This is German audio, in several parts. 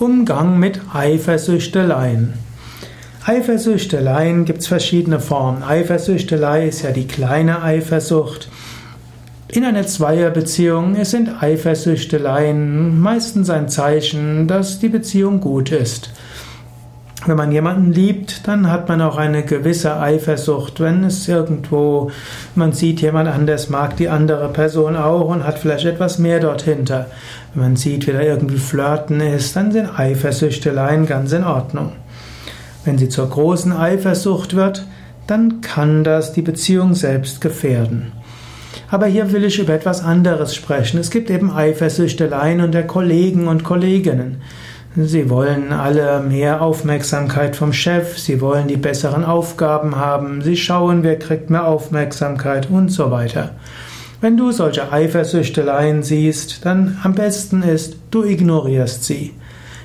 Umgang mit Eifersüchteleien. Eifersüchteleien gibt es verschiedene Formen. Eifersüchtelei ist ja die kleine Eifersucht. In einer Zweierbeziehung sind Eifersüchteleien meistens ein Zeichen, dass die Beziehung gut ist. Wenn man jemanden liebt, dann hat man auch eine gewisse Eifersucht. Wenn es irgendwo, man sieht, jemand anders mag die andere Person auch und hat vielleicht etwas mehr dort. Wenn man sieht, wie da irgendwie Flirten ist, dann sind Eifersüchteleien ganz in Ordnung. Wenn sie zur großen Eifersucht wird, dann kann das die Beziehung selbst gefährden. Aber hier will ich über etwas anderes sprechen. Es gibt eben Eifersüchteleien unter Kollegen und Kolleginnen. Sie wollen alle mehr Aufmerksamkeit vom Chef, sie wollen die besseren Aufgaben haben, sie schauen, wer kriegt mehr Aufmerksamkeit und so weiter. Wenn du solche Eifersüchteleien siehst, dann am besten ist, du ignorierst sie.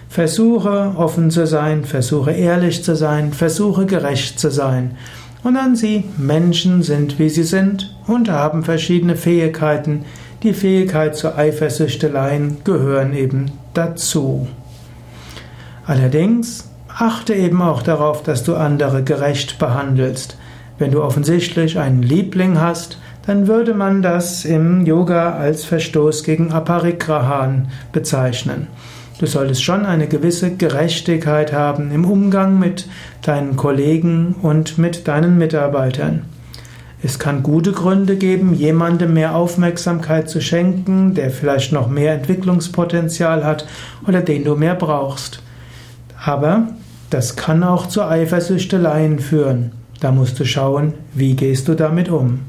Versuche offen zu sein, versuche ehrlich zu sein, versuche gerecht zu sein. Und dann sie Menschen sind, wie sie sind und haben verschiedene Fähigkeiten. Die Fähigkeit zu Eifersüchteleien gehören eben dazu. Allerdings achte eben auch darauf, dass du andere gerecht behandelst. Wenn du offensichtlich einen Liebling hast, dann würde man das im Yoga als Verstoß gegen Aparigrahan bezeichnen. Du solltest schon eine gewisse Gerechtigkeit haben im Umgang mit deinen Kollegen und mit deinen Mitarbeitern. Es kann gute Gründe geben, jemandem mehr Aufmerksamkeit zu schenken, der vielleicht noch mehr Entwicklungspotenzial hat oder den du mehr brauchst. Aber das kann auch zu Eifersüchteleien führen. Da musst du schauen, wie gehst du damit um.